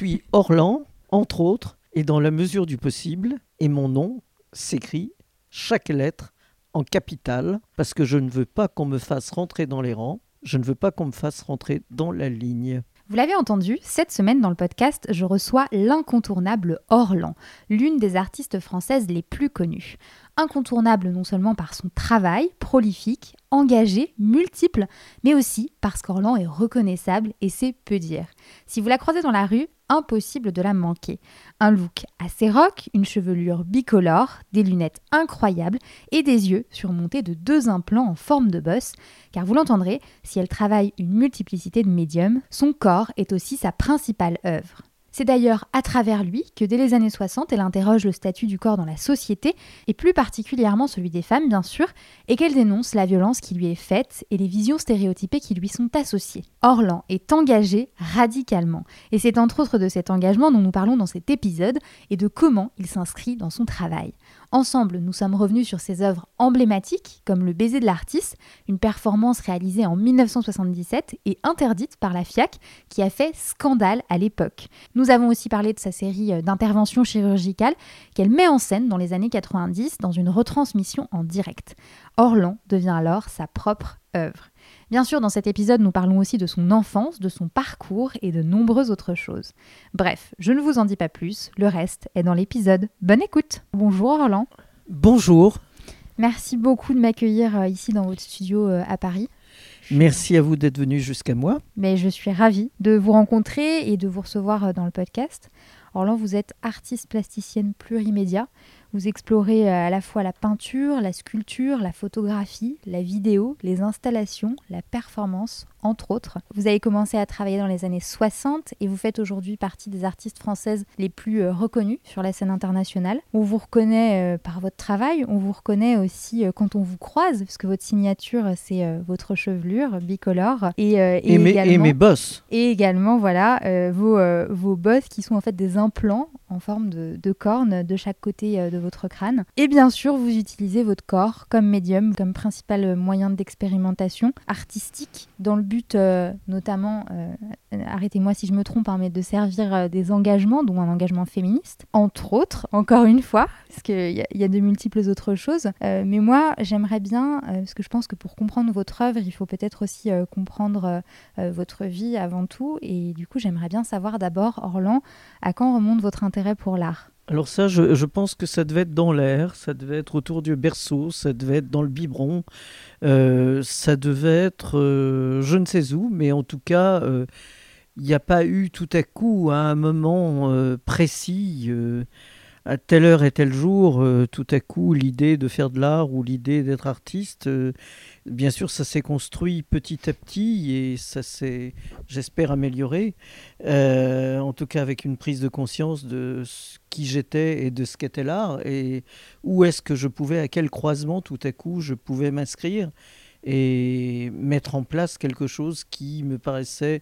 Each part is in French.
suis Orlan, entre autres, et dans la mesure du possible, et mon nom s'écrit chaque lettre en capitale, parce que je ne veux pas qu'on me fasse rentrer dans les rangs, je ne veux pas qu'on me fasse rentrer dans la ligne. Vous l'avez entendu, cette semaine dans le podcast, je reçois l'incontournable Orlan, l'une des artistes françaises les plus connues. Incontournable non seulement par son travail prolifique, engagé, multiple, mais aussi parce qu'Orlan est reconnaissable et c'est peu dire. Si vous la croisez dans la rue, impossible de la manquer. Un look assez rock, une chevelure bicolore, des lunettes incroyables et des yeux surmontés de deux implants en forme de bosse, car vous l'entendrez, si elle travaille une multiplicité de médiums, son corps est aussi sa principale œuvre. C'est d'ailleurs à travers lui que dès les années 60, elle interroge le statut du corps dans la société, et plus particulièrement celui des femmes bien sûr, et qu'elle dénonce la violence qui lui est faite et les visions stéréotypées qui lui sont associées. Orlan est engagé radicalement, et c'est entre autres de cet engagement dont nous parlons dans cet épisode, et de comment il s'inscrit dans son travail. Ensemble, nous sommes revenus sur ses œuvres emblématiques, comme Le baiser de l'artiste, une performance réalisée en 1977 et interdite par la FIAC, qui a fait scandale à l'époque. Nous avons aussi parlé de sa série euh, d'interventions chirurgicales qu'elle met en scène dans les années 90 dans une retransmission en direct. Orlan devient alors sa propre œuvre. Bien sûr, dans cet épisode, nous parlons aussi de son enfance, de son parcours et de nombreuses autres choses. Bref, je ne vous en dis pas plus, le reste est dans l'épisode. Bonne écoute Bonjour Orlan Bonjour Merci beaucoup de m'accueillir euh, ici dans votre studio euh, à Paris. Merci à vous d'être venu jusqu'à moi. Mais je suis ravie de vous rencontrer et de vous recevoir euh, dans le podcast. Orlan, vous êtes artiste plasticienne plurimédia. Vous explorez euh, à la fois la peinture, la sculpture, la photographie, la vidéo, les installations, la performance, entre autres. Vous avez commencé à travailler dans les années 60 et vous faites aujourd'hui partie des artistes françaises les plus euh, reconnues sur la scène internationale. On vous reconnaît euh, par votre travail, on vous reconnaît aussi quand on vous croise, parce que votre signature, c'est votre chevelure bicolore. Et, et, mes, et, mes, bosses. Et également, voilà, vos, vos bosses qui sont en fait des implants en forme de, de cornes de chaque côté de votre crâne. Et bien sûr, vous utilisez votre corps comme médium, comme principal moyen d'expérimentation artistique, dans le but euh, notamment, euh, arrêtez-moi si je me trompe, hein, mais de servir euh, des engagements, dont un engagement féministe, entre autres, encore une fois, parce qu'il y, y, a de multiples autres choses. mais moi, j'aimerais bien, parce que je pense que pour comprendre votre œuvre, il faut peut-être aussi comprendre votre vie avant tout. Et du coup, j'aimerais bien savoir d'abord, Orlan, à quand remonte votre intérêt pour l'art? Alors ça, je, pense que ça devait être dans l'air, ça devait être autour du berceau, ça devait être dans le biberon, euh, ça devait être euh, je ne sais où, mais en tout cas, euh, il n'y a pas eu tout à coup, à un moment précis, à telle heure et tel jour, tout à coup, l'idée de faire de l'art ou l'idée d'être artiste bien sûr, ça s'est construit petit à petit et ça s'est, j'espère, amélioré. Euh, en tout cas, avec une prise de conscience de qui j'étais et de ce qu'était l'art et où est-ce que je pouvais, à quel croisement tout à coup je pouvais m'inscrire et mettre en place quelque chose qui me paraissait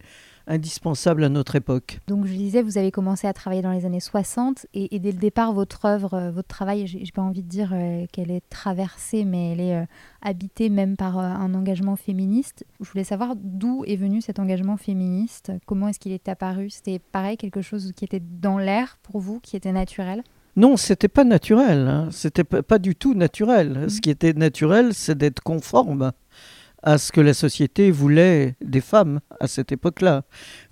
indispensable à notre époque. Donc je disais, vous avez commencé à travailler dans les années 60 et, dès le départ, votre œuvre, euh, votre travail, j'ai pas envie de dire euh, qu'elle est traversée, mais elle est euh, habitée même par un engagement féministe. Je voulais savoir d'où est venu cet engagement féministe, comment est-ce qu'il est apparu? C'était pareil, quelque chose qui était dans l'air pour vous, qui était naturel? Non, c'était pas naturel. Hein. C'était pas, du tout naturel. Mmh. Ce qui était naturel, c'est d'être conforme à ce que la société voulait des femmes à cette époque-là.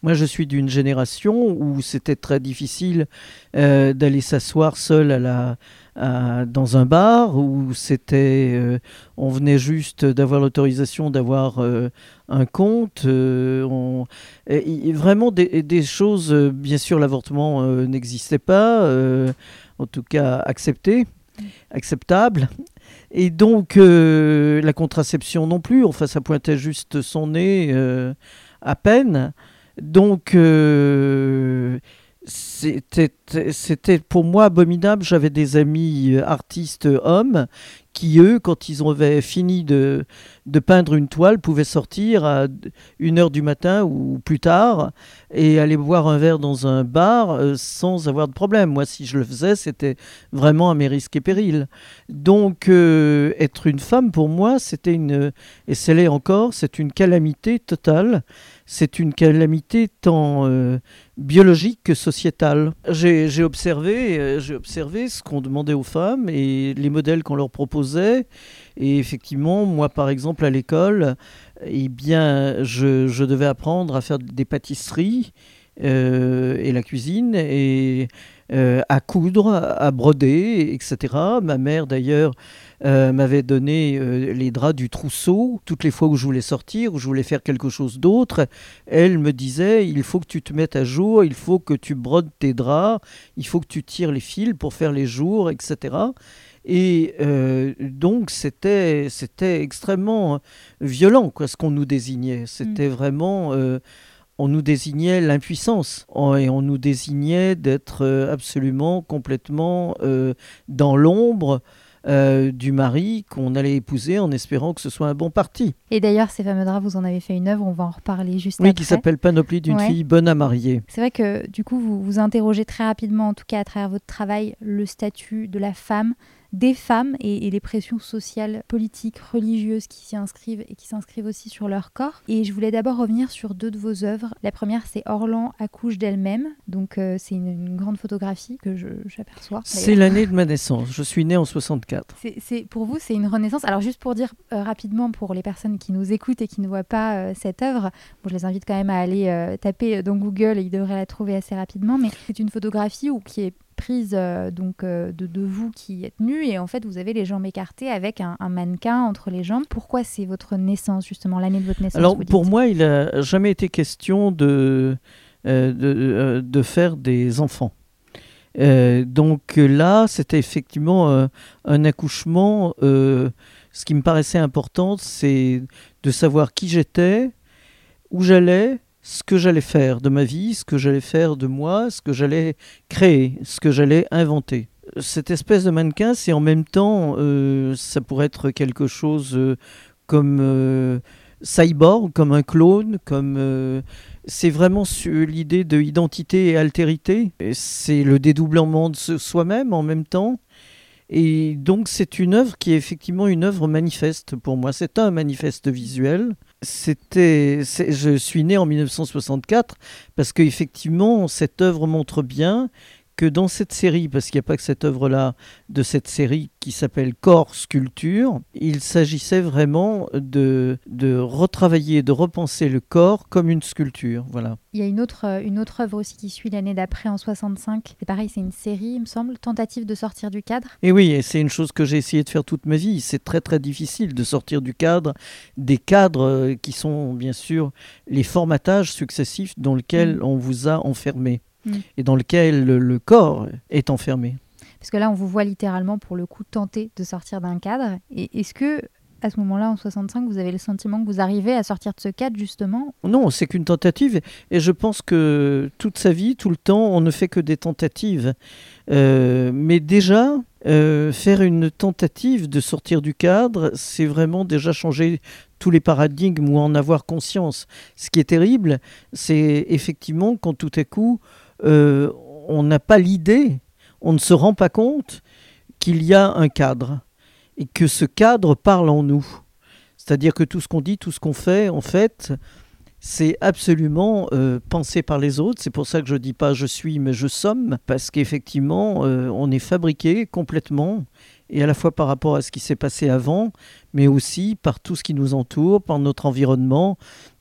Moi, je suis d'une génération où c'était très difficile euh, d'aller s'asseoir seul dans un bar, où c'était, euh, on venait juste d'avoir l'autorisation d'avoir euh, un compte. Vraiment des, choses, bien sûr, l'avortement n'existait pas, en tout cas accepté. acceptable. Et donc, la contraception non plus, enfin, ça pointait juste son nez à peine. Donc, c'était pour moi abominable. J'avais des amis euh, artistes hommes qui, eux, quand ils avaient fini de, de peindre une toile, pouvaient sortir à 1h du matin ou plus tard et aller boire un verre dans un bar euh, sans avoir de problème. Moi, si je le faisais, c'était vraiment à mes risques et périls. Donc, euh, être une femme, pour moi, c'était une, et c'est l'est encore, c'est une calamité totale. C'est une calamité tant biologique que sociétale. J'ai observé, euh, observé ce qu'on demandait aux femmes et les modèles qu'on leur proposait. Et effectivement, moi, par exemple, à l'école, eh bien, je, devais apprendre à faire des pâtisseries euh, et la cuisine et euh, à coudre, à broder, etc. Ma mère, d'ailleurs, euh, m'avait donné euh, les draps du trousseau. Toutes les fois où je voulais sortir, où je voulais faire quelque chose d'autre, elle me disait il faut que tu te mettes à jour, il faut que tu brodes tes draps, il faut que tu tires les fils pour faire les jours, etc. Et donc c'était c'était extrêmement violent quoi, ce qu'on nous désignait. C'était mm. vraiment on nous désignait l'impuissance et on nous désignait d'être euh, absolument complètement euh, dans l'ombre. Euh, du mari qu'on allait épouser en espérant que ce soit un bon parti. Et d'ailleurs, ces fameux draps, vous en avez fait une œuvre, on va en reparler juste après. Oui, qui s'appelle Panoplie d'une fille bonne à marier. C'est vrai que du coup, vous vous interrogez très rapidement, en tout cas à travers votre travail, le statut de la femme, des femmes et, les pressions sociales, politiques, religieuses qui s'y inscrivent et qui s'inscrivent aussi sur leur corps. Et je voulais d'abord revenir sur deux de vos œuvres. La première, c'est Orlan accouche d'elle-même. Donc, euh, c'est une, grande photographie que j'aperçois. C'est l'année de ma naissance. Je suis née en 64. C'est pour vous, c'est une renaissance. Alors, juste pour dire euh, rapidement pour les personnes qui nous écoutent et qui ne voient pas euh, cette œuvre, bon, je les invite quand même à aller taper dans Google et ils devraient la trouver assez rapidement. Mais c'est une photographie où, qui est prise euh, donc euh, de, vous qui êtes nu et en fait vous avez les jambes écartées avec un, mannequin entre les jambes. Pourquoi c'est votre naissance justement, l'année de votre naissance Alors pour moi il n'a jamais été question de, euh, de, faire des enfants. donc là c'était effectivement un accouchement. ce qui me paraissait important c'est de savoir qui j'étais, où j'allais, ce que j'allais faire de ma vie, ce que j'allais faire de moi, ce que j'allais créer, ce que j'allais inventer. Cette espèce de mannequin, c'est en même temps, euh, ça pourrait être quelque chose euh, comme euh, cyborg, comme un clone, comme c'est vraiment l'idée de identité et altérité. C'est le dédoublement de soi-même en même temps. Et donc c'est une œuvre qui est effectivement une œuvre manifeste pour moi. C'est un manifeste visuel. C'était, je suis né en 1964 parce qu'effectivement cette œuvre montre bien que dans cette série, parce qu'il n'y a pas que cette œuvre-là de cette série qui s'appelle Corps Sculpture, il s'agissait vraiment de, de retravailler, de repenser le corps comme une sculpture. Voilà. Il y a une autre, euh, une autre œuvre aussi qui suit l'année d'après en 65. C'est pareil, c'est une série, il me semble, tentative de sortir du cadre. Et oui, et c'est une chose que j'ai essayé de faire toute ma vie. C'est très très difficile de sortir du cadre, des cadres euh, qui sont bien sûr les formatages successifs dans lesquels mm. on vous a enfermé. Et dans lequel le, corps est enfermé. Parce que là, on vous voit littéralement, pour le coup, tenter de sortir d'un cadre. Et est-ce que, à ce moment-là, en 65, vous avez le sentiment que vous arrivez à sortir de ce cadre, justement? Non, c'est qu'une tentative. Et je pense que toute sa vie, tout le temps, on ne fait que des tentatives. Euh, mais déjà, euh, faire une tentative de sortir du cadre, c'est vraiment déjà changer tous les paradigmes ou en avoir conscience. Ce qui est terrible, c'est effectivement quand tout à coup, euh, on n'a pas l'idée, on ne se rend pas compte qu'il y a un cadre et que ce cadre parle en nous. C'est-à-dire que tout ce qu'on dit, tout ce qu'on fait, en fait, c'est absolument euh, pensé par les autres. C'est pour ça que je ne dis pas je suis, mais je somme, parce qu'effectivement, euh, on est fabriqué complètement, et à la fois par rapport à ce qui s'est passé avant, mais aussi par tout ce qui nous entoure, par notre environnement,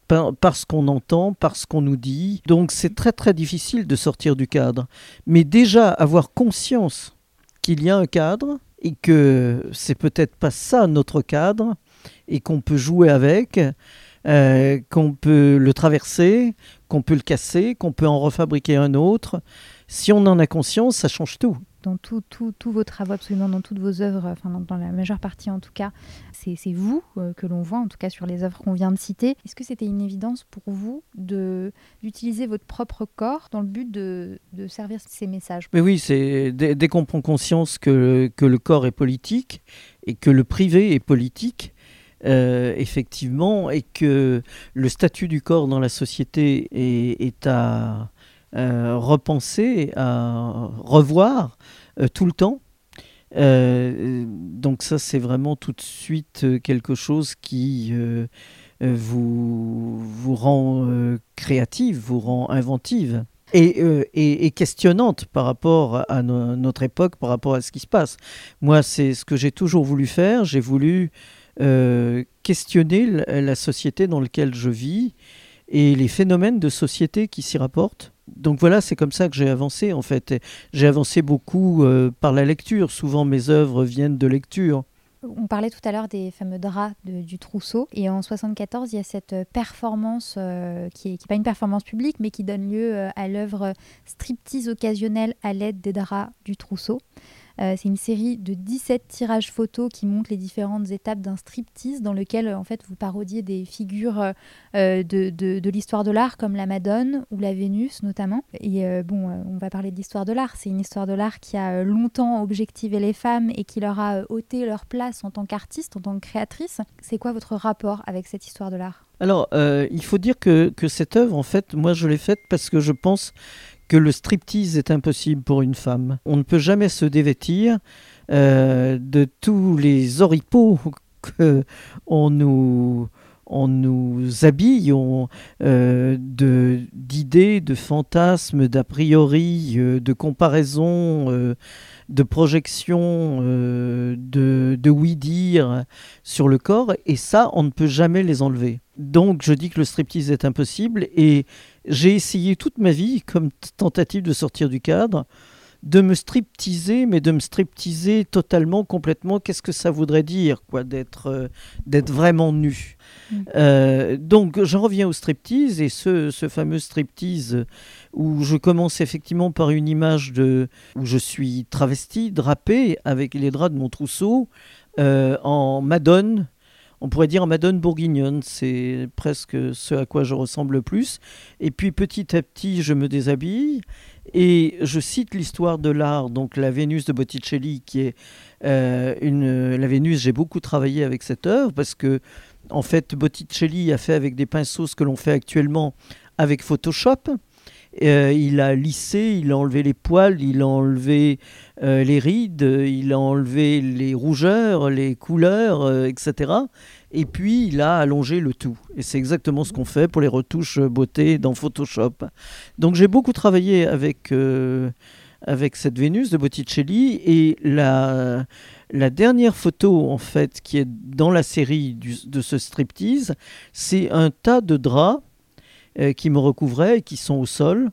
par, ce qu'on entend, par ce qu'on nous dit. Donc c'est très très difficile de sortir du cadre. Mais déjà avoir conscience qu'il y a un cadre et que c'est peut-être pas ça notre cadre et qu'on peut jouer avec, euh, qu'on peut le traverser, qu'on peut le casser, qu'on peut en refabriquer un autre. Si on en a conscience, ça change tout. Dans tous vos travaux, absolument dans toutes vos œuvres, enfin dans, la majeure partie en tout cas, c'est vous que l'on voit, en tout cas sur les œuvres qu'on vient de citer. Est-ce que c'était une évidence pour vous d'utiliser votre propre corps dans le but de, servir ces messages? Mais oui, c'est dès, qu'on prend conscience que, que le corps est politique et que le privé est politique, euh, effectivement, et que le statut du corps dans la société est, à euh, repenser, à revoir euh, tout le temps. donc ça, c'est vraiment tout de suite quelque chose qui vous, vous rend créative, vous rend inventive. Et, et, questionnante par rapport à notre époque, par rapport à ce qui se passe. Moi, c'est ce que j'ai toujours voulu faire. J'ai voulu euh, questionner la société dans laquelle je vis et les phénomènes de société qui s'y rapportent. Donc voilà, c'est comme ça que j'ai avancé en fait. J'ai avancé beaucoup euh, par la lecture. Souvent mes œuvres viennent de lecture. On parlait tout à l'heure des fameux draps du trousseau. Et en 74, il y a cette performance euh, qui n'est pas une performance publique, mais qui donne lieu à l'œuvre striptease occasionnelle à l'aide des draps du trousseau. Euh, c'est une série de 17 tirages photos qui montrent les différentes étapes d'un striptease dans lequel en fait vous parodiez des figures euh, de, de, l'histoire de l'art comme la Madone ou la Vénus notamment. Et euh, bon, on va parler de l'histoire de l'art. C'est une histoire de l'art qui a longtemps objectivé les femmes et qui leur a ôté leur place en tant qu'artiste, en tant que créatrice. C'est quoi votre rapport avec cette histoire de l'art? Alors, il faut dire que, que, cette œuvre, en fait, moi je l'ai faite parce que je pense que le striptease est impossible pour une femme. On ne peut jamais se dévêtir euh, de tous les oripeaux qu'on nous, on nous habille euh, d'idées, de, fantasmes, d'a priori, euh, de comparaisons, de projections, de, de oui-dire sur le corps, et ça, on ne peut jamais les enlever. Donc je dis que le striptease est impossible, et j'ai essayé toute ma vie, comme tentative de sortir du cadre, de me stripteaser, mais de me stripteaser totalement, complètement. Qu'est-ce que ça voudrait dire, quoi, d'être euh, d'être vraiment nu? Mm. euh, Donc, j'en reviens au striptease et ce, ce, fameux striptease où je commence effectivement par une image de où je suis travesti, drapé avec les draps de mon trousseau euh, en madone on pourrait dire Madone bourguignonne, c'est presque ce à quoi je ressemble le plus. Et puis petit à petit, je me déshabille et je cite l'histoire de l'art, donc la Vénus de Botticelli, qui est euh, une. La Vénus, j'ai beaucoup travaillé avec cette œuvre parce que, en fait, Botticelli a fait avec des pinceaux ce que l'on fait actuellement avec Photoshop. Euh, il a lissé, il a enlevé les poils, il a enlevé euh, les rides, il a enlevé les rougeurs, les couleurs, euh, etc. Et puis il a allongé le tout. Et c'est exactement ce qu'on fait pour les retouches beauté dans Photoshop. Donc j'ai beaucoup travaillé avec, avec cette Vénus de Botticelli et la, la dernière photo en fait qui est dans la série de ce striptease, c'est un tas de draps euh, qui me recouvraient et qui sont au sol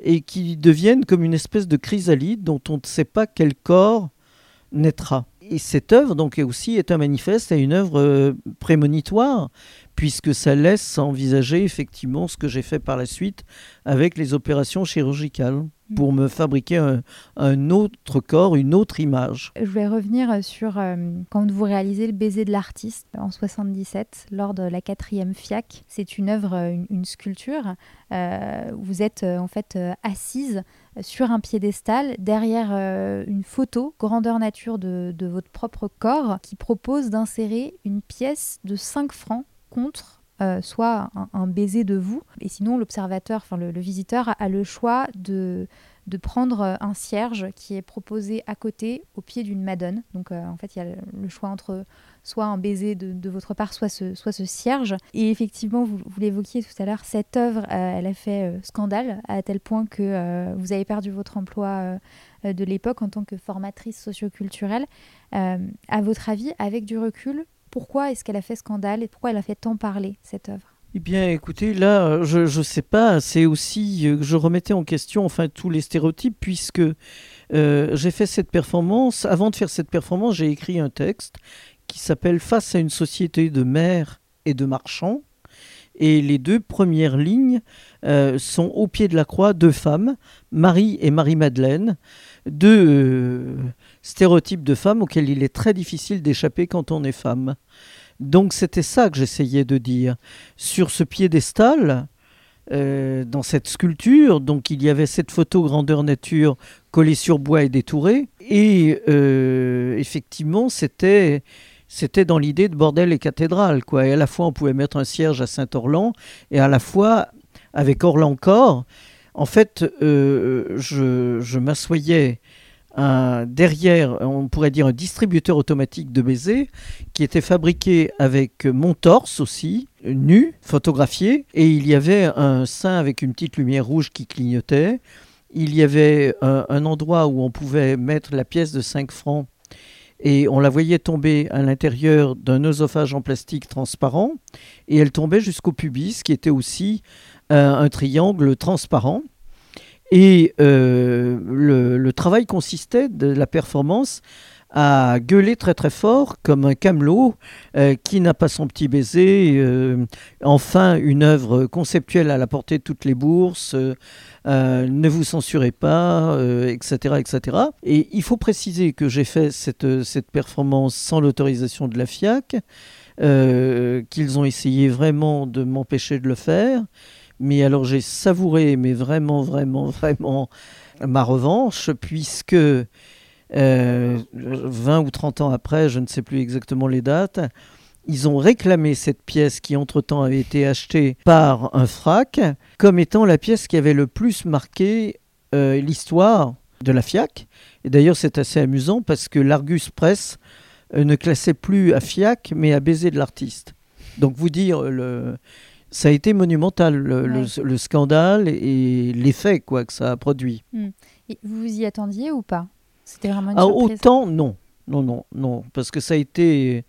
et qui deviennent comme une espèce de chrysalide dont on ne sait pas quel corps naîtra. Et cette œuvre donc aussi est un manifeste et une œuvre euh, prémonitoire puisque ça laisse envisager effectivement ce que j'ai fait par la suite avec les opérations chirurgicales pour me fabriquer un, autre corps, une autre image. Je vais revenir sur euh, quand vous réalisez le baiser de l'artiste en 77 lors de la quatrième FIAC. C'est une œuvre, une, sculpture. Euh, vous êtes euh, en fait assise sur un piédestal derrière une photo grandeur nature de, de votre propre corps qui propose d'insérer une pièce de 5 francs contre euh, soit un, baiser de vous. Et sinon, l'observateur, enfin le, visiteur, a, le choix de, de prendre euh, un cierge qui est proposé à côté, au pied d'une madone. Donc euh, en fait, il y a le, choix entre soit un baiser de, votre part, soit ce, soit ce cierge. Et effectivement, vous l'évoquiez tout à l'heure, cette œuvre, elle a fait scandale à tel point que vous avez perdu votre emploi de l'époque en tant que formatrice socioculturelle. à votre avis, avec du recul, pourquoi est-ce qu'elle a fait scandale et pourquoi elle a fait tant parler, cette œuvre? Eh bien, écoutez, là, je ne sais pas, c'est aussi euh, je remettais en question enfin tous les stéréotypes, puisque euh, j'ai fait cette performance. Avant de faire cette performance, j'ai écrit un texte qui s'appelle Face à une société de maires et de marchands. Et les deux premières lignes euh, sont au pied de la croix deux femmes, Marie et Marie-Madeleine, deux stéréotypes de femmes auxquels il est très difficile d'échapper quand on est femme. Donc c'était ça que j'essayais de dire. Sur ce piédestal, euh, dans cette sculpture, donc il y avait cette photo grandeur nature collée sur bois et détourée, et effectivement c'était c'était dans l'idée de bordel et cathédrale, quoi. Et à la fois, on pouvait mettre un cierge à Saint-Orlan, et à la fois, avec Orlan encore, en fait, euh, je, je m'assoyais derrière, on pourrait dire un distributeur automatique de baisers, qui était fabriqué avec mon torse aussi, nu, photographié, et il y avait un sein avec une petite lumière rouge qui clignotait. Il y avait un, un endroit où on pouvait mettre la pièce de 5 francs et on la voyait tomber à l'intérieur d'un oesophage en plastique transparent et elle tombait jusqu'au pubis qui était aussi euh, un triangle transparent. Et euh, le, travail consistait de la performance à gueuler très très fort comme un camelot euh, qui n'a pas son petit baiser. Euh, enfin, une œuvre conceptuelle à la portée de toutes les bourses. Ne vous censurez pas, etc., etc. Et il faut préciser que j'ai fait cette, cette performance sans l'autorisation de la FIAC, qu'ils ont essayé vraiment de m'empêcher de le faire. Mais alors j'ai savouré, mais vraiment, vraiment, vraiment ma revanche, puisque 20 euh, ou 30 ans après, je ne sais plus exactement les dates, ils ont réclamé cette pièce qui entre-temps avait été achetée par un frac comme étant la pièce qui avait le plus marqué euh, l'histoire de la FIAC. Et d'ailleurs c'est assez amusant parce que l'Argus Press euh, ne classait plus à FIAC mais à baiser de l'artiste. Donc vous dire, le, ça a été monumental, le, scandale et l'effet quoi, que ça a produit. Hmm. Et vous vous y attendiez ou pas? C'était vraiment ah, Autant, non. Non, non, non. Parce que ça a été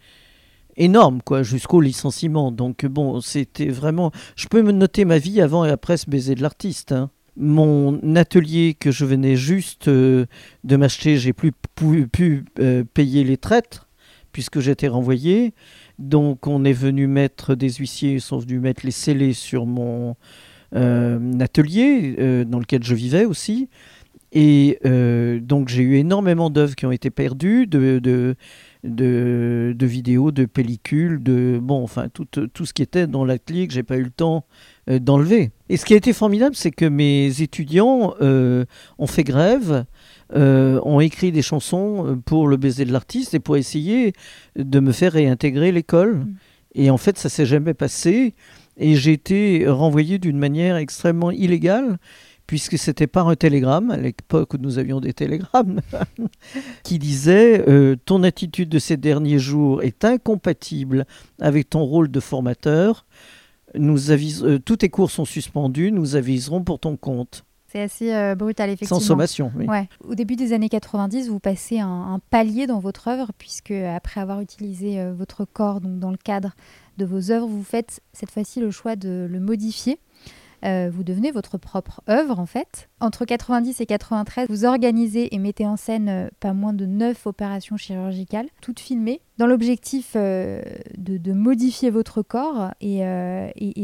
énorme, quoi, jusqu'au licenciement. Donc, bon, c'était vraiment. Je peux me noter ma vie avant et après ce baiser de l'artiste. Hein. Mon atelier que je venais juste euh, de m'acheter, j'ai plus pu, euh, payer les traites puisque j'étais renvoyé. Donc, on est venu mettre des huissiers, ils sont venus mettre les scellés sur mon euh, atelier dans lequel je vivais aussi. Et euh, donc j'ai eu énormément d'œuvres qui ont été perdues, de, de, de, vidéos, de pellicules, de bon, enfin tout, tout ce qui était dans l'atelier que j'ai pas eu le temps euh, d'enlever. Et ce qui a été formidable, c'est que mes étudiants euh, ont fait grève, ont écrit des chansons pour le baiser de l'artiste et pour essayer de me faire réintégrer l'école. Mm. Et en fait, ça s'est jamais passé. Et j'ai été renvoyé d'une manière extrêmement illégale puisque c'était par un télégramme, à l'époque où nous avions des télégrammes, qui disait euh, Ton attitude de ces derniers jours est incompatible avec ton rôle de formateur. Nous euh, tous tes cours sont suspendus, nous aviserons pour ton compte. C'est assez euh, brutal, effectivement. Sans sommation, oui. Ouais. Au début des années 90, vous passez un, palier dans votre œuvre, puisque après avoir utilisé votre corps donc dans le cadre de vos œuvres, vous faites cette fois-ci le choix de le modifier euh, vous devenez votre propre œuvre en fait. Entre 90 et 93, vous organisez et mettez en scène euh, pas moins de 9 opérations chirurgicales, toutes filmées, dans l'objectif euh, de, modifier votre corps. Et,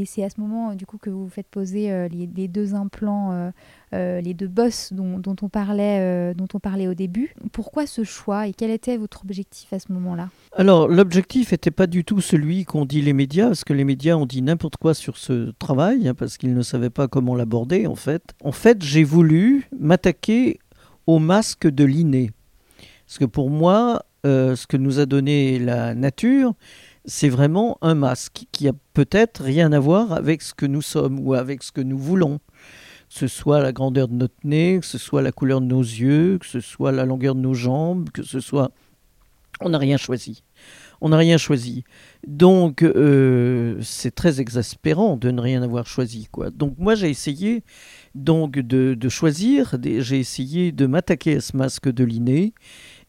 c'est à ce moment du coup que vous faites poser les, deux implants, les deux bosses dont, on parlait, dont on parlait au début. Pourquoi ce choix et quel était votre objectif à ce moment-là? Alors l'objectif n'était pas du tout celui qu'ont dit les médias, parce que les médias ont dit n'importe quoi sur ce travail, hein, parce qu'ils ne savais pas comment l'aborder en fait. En fait, j'ai voulu m'attaquer au masque de l'inné. Parce que pour moi, euh, ce que nous a donné la nature, c'est vraiment un masque qui a peut-être rien à voir avec ce que nous sommes ou avec ce que nous voulons. Que ce soit la grandeur de notre nez, que ce soit la couleur de nos yeux, que ce soit la longueur de nos jambes, que ce soit... On n'a rien choisi on n'a rien choisi. Donc euh, c'est très exaspérant de ne rien avoir choisi. Quoi. Donc moi j'ai essayé donc de, choisir, j'ai essayé de m'attaquer à ce masque de l'inné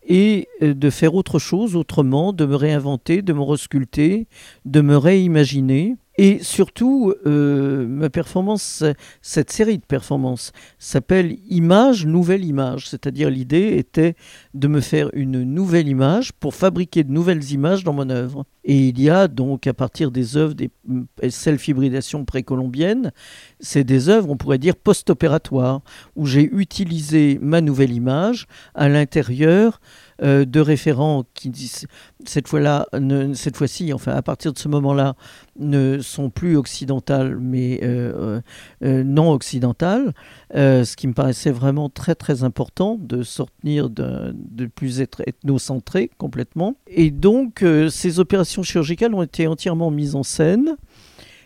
et euh, de faire autre chose autrement, de me réinventer, de me resculpter, de me réimaginer. Et surtout, euh, ma performance, cette série de performances s'appelle Image, nouvelle image. C'est-à-dire l'idée était de me faire une nouvelle image pour fabriquer de nouvelles images dans mon œuvre. Et il y a donc à partir des œuvres des self-hybridations précolombiennes, c'est des œuvres, on pourrait dire, post-opératoires, où j'ai utilisé ma nouvelle image à l'intérieur euh, de référents qui cette fois-là, cette fois-ci, enfin à partir de ce moment-là, ne sont plus occidentales mais euh, euh, non occidentales, ce qui me paraissait vraiment très très important de sortir de, de plus être ethnocentré complètement. Et donc ces opérations chirurgicales ont été entièrement mises en scène.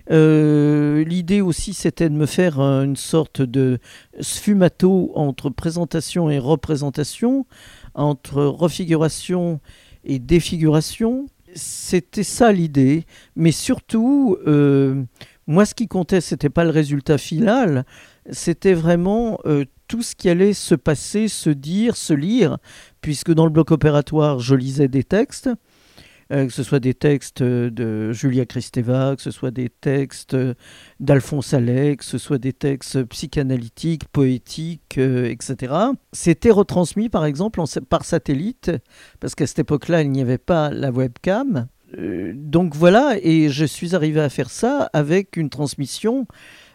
L'idée aussi, c'était de me faire une sorte de sfumato entre présentation et représentation, entre refiguration et défiguration. C'était ça l'idée, mais surtout, euh, moi ce qui comptait, c'était pas le résultat final, c'était vraiment euh, tout ce qui allait se passer, se dire, se lire, puisque dans le bloc opératoire, je lisais des textes, que ce soit des textes de Julia Kristeva, que ce soit des textes d'Alphonse Allais, que ce soit des textes psychanalytiques, poétiques, euh, etc. C'était retransmis par exemple par satellite, parce qu'à cette époque-là, il n'y avait pas la webcam. Euh, donc voilà, et je suis arrivé à faire ça avec une transmission,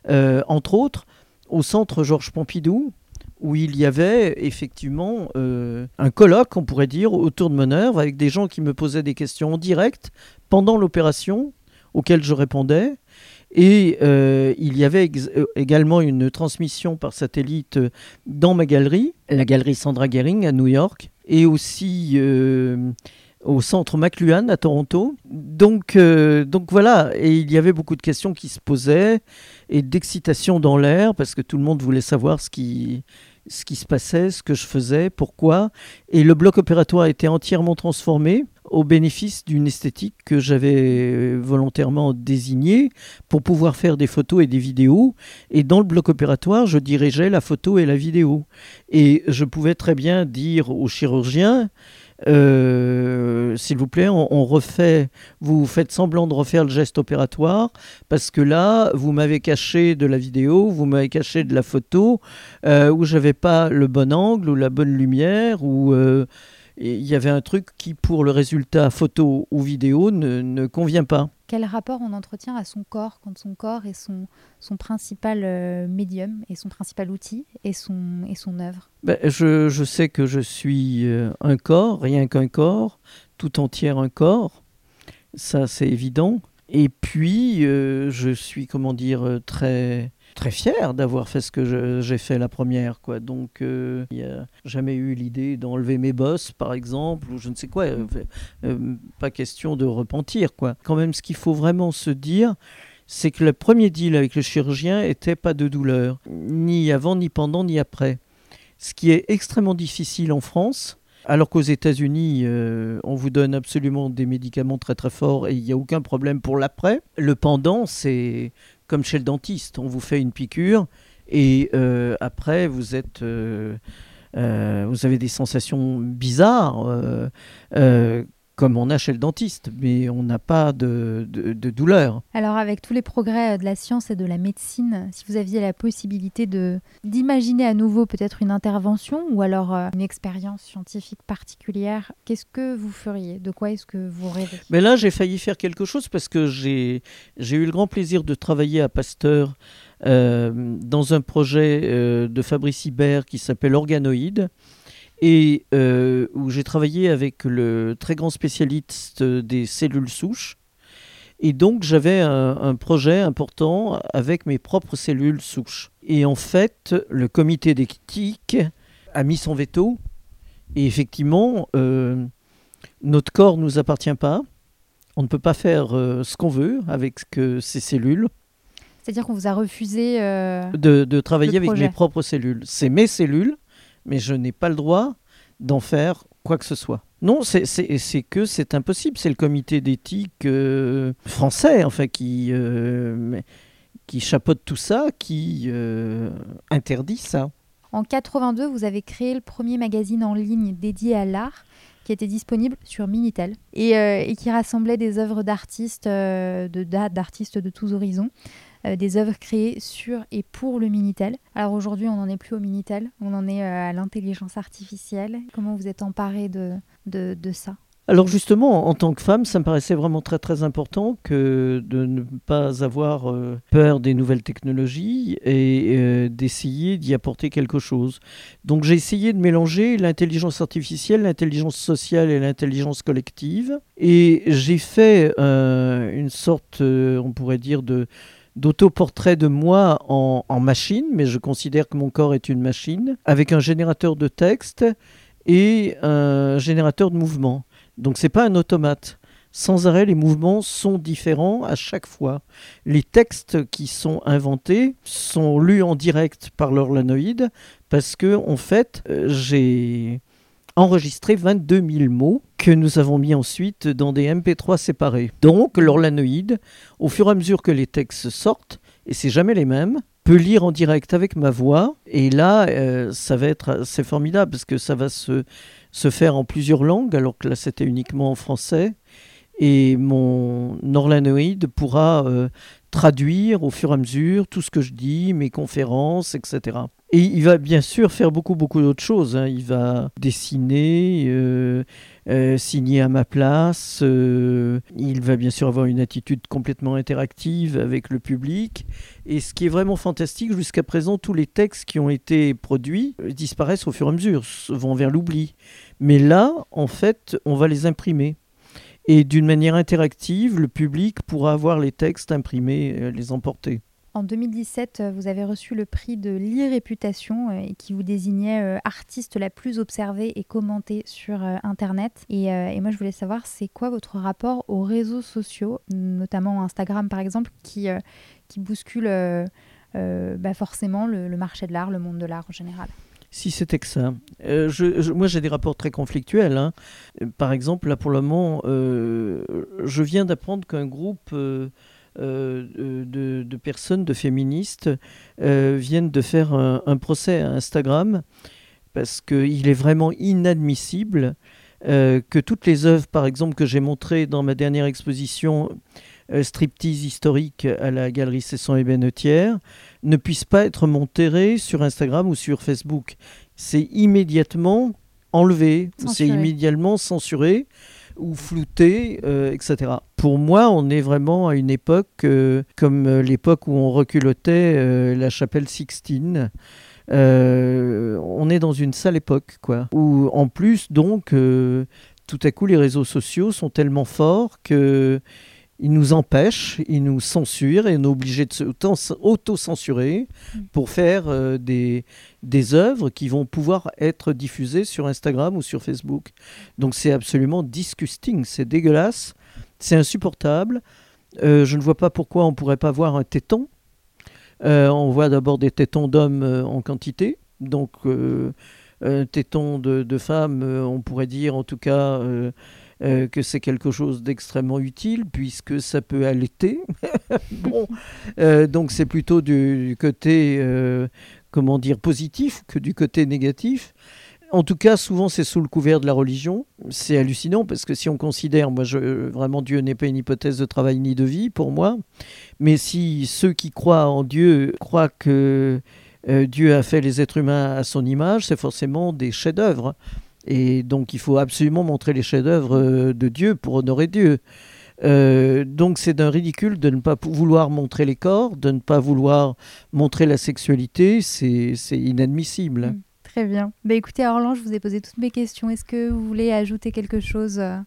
entre autres, au centre Georges Pompidou, où il y avait effectivement euh, un colloque, on pourrait dire, autour de mon œuvre, avec des gens qui me posaient des questions en direct pendant l'opération, auxquelles je répondais. Et euh, il y avait euh, également une transmission par satellite dans ma galerie, la galerie Sandra Gehring à New York, et aussi au centre McLuhan à Toronto. Donc, donc voilà, et il y avait beaucoup de questions qui se posaient et d'excitation dans l'air parce que tout le monde voulait savoir ce qui, ce qui se passait, ce que je faisais, pourquoi. Et le bloc opératoire a été entièrement transformé au bénéfice d'une esthétique que j'avais volontairement désignée pour pouvoir faire des photos et des vidéos. Et dans le bloc opératoire, je dirigeais la photo et la vidéo. Et je pouvais très bien dire aux chirurgiens, euh, s'il vous plaît, on, refait, vous faites semblant de refaire le geste opératoire parce que là, vous m'avez caché de la vidéo, vous m'avez caché de la photo euh, où j'avais pas le bon angle ou la bonne lumière ou euh, il y avait un truc qui, pour le résultat photo ou vidéo, ne, convient pas. Quel rapport on entretient à son corps quand son corps est son, principal euh, médium et son principal outil et son, et son œuvre? Ben, je, je, sais que je suis euh, un corps, rien qu'un corps, tout entier un corps. Ça, c'est évident. Et puis, euh, je suis, comment dire, très très fier d'avoir fait ce que j'ai fait la première. Quoi. Donc, euh, il n'y a jamais eu l'idée d'enlever mes bosses, par exemple, ou je ne sais quoi. Euh, euh, pas question de repentir. Quoi. Quand même, ce qu'il faut vraiment se dire, c'est que le premier deal avec le chirurgien était pas de douleur, ni avant, ni pendant, ni après. Ce qui est extrêmement difficile en France, alors qu'aux États-Unis, on vous donne absolument des médicaments très très forts et il n'y a aucun problème pour l'après. Le pendant, c'est comme chez le dentiste. On vous fait une piqûre et euh, après, vous êtes. Euh, euh, vous avez des sensations bizarres, comme on a chez le dentiste, mais on n'a pas de, de, douleur. Alors, avec tous les progrès de la science et de la médecine, si vous aviez la possibilité de d'imaginer à nouveau peut-être une intervention ou alors une expérience scientifique particulière, qu'est-ce que vous feriez? De quoi est-ce que vous rêvez? Mais là, j'ai failli faire quelque chose parce que j'ai eu le grand plaisir de travailler à Pasteur euh, dans un projet euh, de Fabrice Hibert qui s'appelle Organoïde et euh, où j'ai travaillé avec le très grand spécialiste des cellules souches. Et donc j'avais un, projet important avec mes propres cellules souches. Et en fait, le comité d'éthique a mis son veto. Et effectivement, notre corps ne nous appartient pas. On ne peut pas faire ce qu'on veut avec ces cellules. C'est-à-dire qu'on vous a refusé euh, de, travailler avec mes propres cellules. C'est mes cellules, mais je n'ai pas le droit d'en faire quoi que ce soit. Non, c'est que c'est impossible. C'est le comité d'éthique euh, français, enfin, qui, euh, qui chapeaute tout ça, qui interdit ça. En 82, vous avez créé le premier magazine en ligne dédié à l'art qui était disponible sur Minitel et, et qui rassemblait des œuvres d'artistes de, d'artistes de tous horizons. Euh, des œuvres créées sur et pour le Minitel. Alors aujourd'hui, on n'en est plus au Minitel, on en est euh, à l'intelligence artificielle. Comment vous êtes emparé de, de, ça? Alors justement, en tant que femme, ça me paraissait vraiment très très important que de ne pas avoir euh, peur des nouvelles technologies et d'essayer d'y apporter quelque chose. Donc j'ai essayé de mélanger l'intelligence artificielle, l'intelligence sociale et l'intelligence collective. Et j'ai fait une sorte, on pourrait dire, de d'autoportrait de moi en, machine, mais je considère que mon corps est une machine, avec un générateur de texte et un générateur de mouvement. Donc c'est pas un automate. Sans arrêt, les mouvements sont différents à chaque fois. Les textes qui sont inventés sont lus en direct par l'orlanoïde parce que, en fait, euh, j'ai enregistré 22 000 mots que nous avons mis ensuite dans des MP3 séparés. Donc, l'orlanoïde, au fur et à mesure que les textes sortent, et c'est jamais les mêmes, peut lire en direct avec ma voix. Et là, euh, ça va être c'est formidable parce que ça va se, se faire en plusieurs langues, alors que là c'était uniquement en français. Et mon orlanoïde pourra euh, traduire au fur et à mesure tout ce que je dis, mes conférences, etc. Et il va bien sûr faire beaucoup, beaucoup d'autres choses. Hein. Il va dessiner, euh, euh, signer à ma place. Euh, il va bien sûr avoir une attitude complètement interactive avec le public. Et ce qui est vraiment fantastique, jusqu'à présent, tous les textes qui ont été produits disparaissent au fur et à mesure, vont vers l'oubli. Mais là, en fait, on va les imprimer. Et d'une manière interactive, le public pourra avoir les textes imprimés, les emporter. En 2017, euh, vous avez reçu le prix de l'e-réputation euh, qui vous désignait euh, artiste la plus observée et commentée sur Internet. Et, moi, je voulais savoir, c'est quoi votre rapport aux réseaux sociaux, notamment Instagram par exemple, qui, qui bouscule bah, forcément le, marché de l'art, le monde de l'art en général? Si c'était que ça. moi, j'ai des rapports très conflictuels. Hein. Par exemple, là, pour le moment, je viens d'apprendre qu'un groupe euh, de, personnes, de féministes, euh, viennent de faire un, procès à Instagram parce qu'il est vraiment inadmissible euh, que toutes les œuvres, par exemple, que j'ai montrées dans ma dernière exposition striptease historique à la galerie Cesson et Bennetière, ne puissent pas être montées sur Instagram ou sur Facebook. C'est immédiatement enlevé, c'est immédiatement censuré ou flouté, euh, etc. Pour moi, on est vraiment à une époque euh, comme euh, l'époque où on reculotait la chapelle Sixtine. on est dans une sale époque, quoi. Où en plus, donc, tout à coup, les réseaux sociaux sont tellement forts que ils nous empêchent, ils nous censurent et on est obligé de s'auto-censurer mm. pour faire euh, des, des œuvres qui vont pouvoir être diffusées sur Instagram ou sur Facebook. Donc c'est absolument disgusting, c'est dégueulasse, c'est insupportable. Euh, je ne vois pas pourquoi on ne pourrait pas voir un téton. Euh, on voit d'abord des tétons d'hommes en quantité, donc un téton de, de femmes, on pourrait dire en tout cas euh, que c'est quelque chose d'extrêmement utile puisque ça peut allaiter. bon, euh, donc c'est plutôt du, côté, euh, comment dire, positif que du côté négatif. En tout cas, souvent c'est sous le couvert de la religion. C'est hallucinant parce que si on considère, moi, je, vraiment Dieu n'est pas une hypothèse de travail ni de vie pour moi, mais si ceux qui croient en Dieu croient que Dieu a fait les êtres humains à son image, c'est forcément des chefs-d'œuvre. Et donc il faut absolument montrer les chefs-d'œuvre euh, de Dieu pour honorer Dieu. Euh, donc c'est d'un ridicule de ne pas vouloir montrer les corps, de ne pas vouloir montrer la sexualité, c'est inadmissible. Mm, très bien. Bah, écoutez, Orlan, je vous ai posé toutes mes questions. Est-ce que vous voulez ajouter quelque chose euh,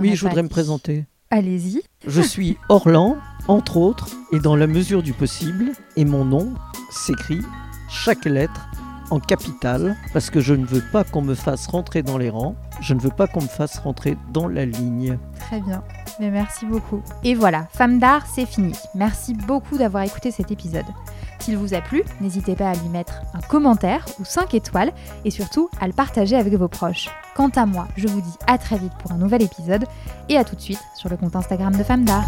Oui, je voudrais me présenter. Allez-y. Je suis Orlan, entre autres, et dans la mesure du possible, et mon nom s'écrit chaque lettre en capitale parce que je ne veux pas qu'on me fasse rentrer dans les rangs, je ne veux pas qu'on me fasse rentrer dans la ligne. Très bien, mais merci beaucoup. Et voilà, Femme d'art, c'est fini. Merci beaucoup d'avoir écouté cet épisode. S'il vous a plu, n'hésitez pas à lui mettre un commentaire ou 5 étoiles et surtout à le partager avec vos proches. Quant à moi, je vous dis à très vite pour un nouvel épisode et à tout de suite sur le compte Instagram de Femme d'art.